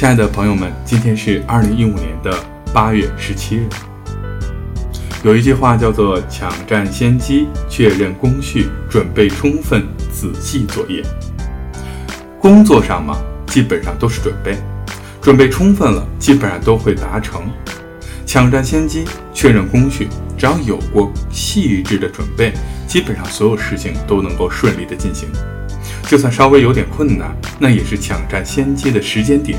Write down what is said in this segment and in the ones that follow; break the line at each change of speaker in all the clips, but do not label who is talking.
亲爱的朋友们，今天是二零一五年的八月十七日。有一句话叫做“抢占先机，确认工序，准备充分，仔细作业”。工作上嘛，基本上都是准备，准备充分了，基本上都会达成。抢占先机，确认工序，只要有过细致的准备，基本上所有事情都能够顺利的进行。就算稍微有点困难，那也是抢占先机的时间点。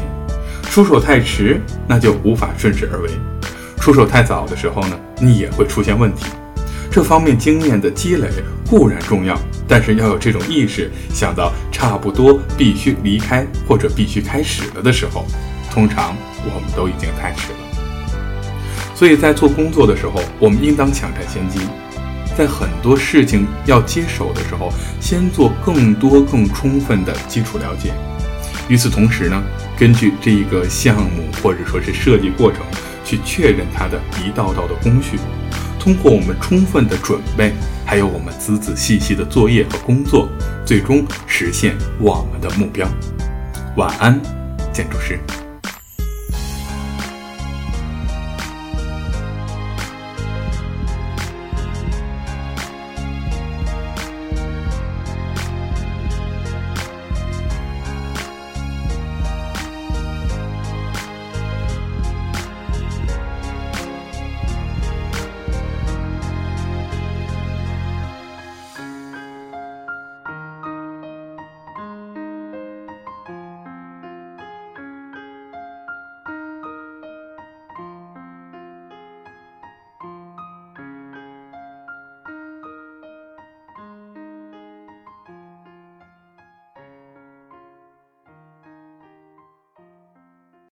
出手太迟，那就无法顺势而为；出手太早的时候呢，你也会出现问题。这方面经验的积累固然重要，但是要有这种意识，想到差不多必须离开或者必须开始了的时候，通常我们都已经太迟了。所以在做工作的时候，我们应当抢占先机。在很多事情要接手的时候，先做更多、更充分的基础了解。与此同时呢，根据这一个项目或者说是设计过程，去确认它的一道道的工序。通过我们充分的准备，还有我们仔仔细细的作业和工作，最终实现我们的目标。晚安，建筑师。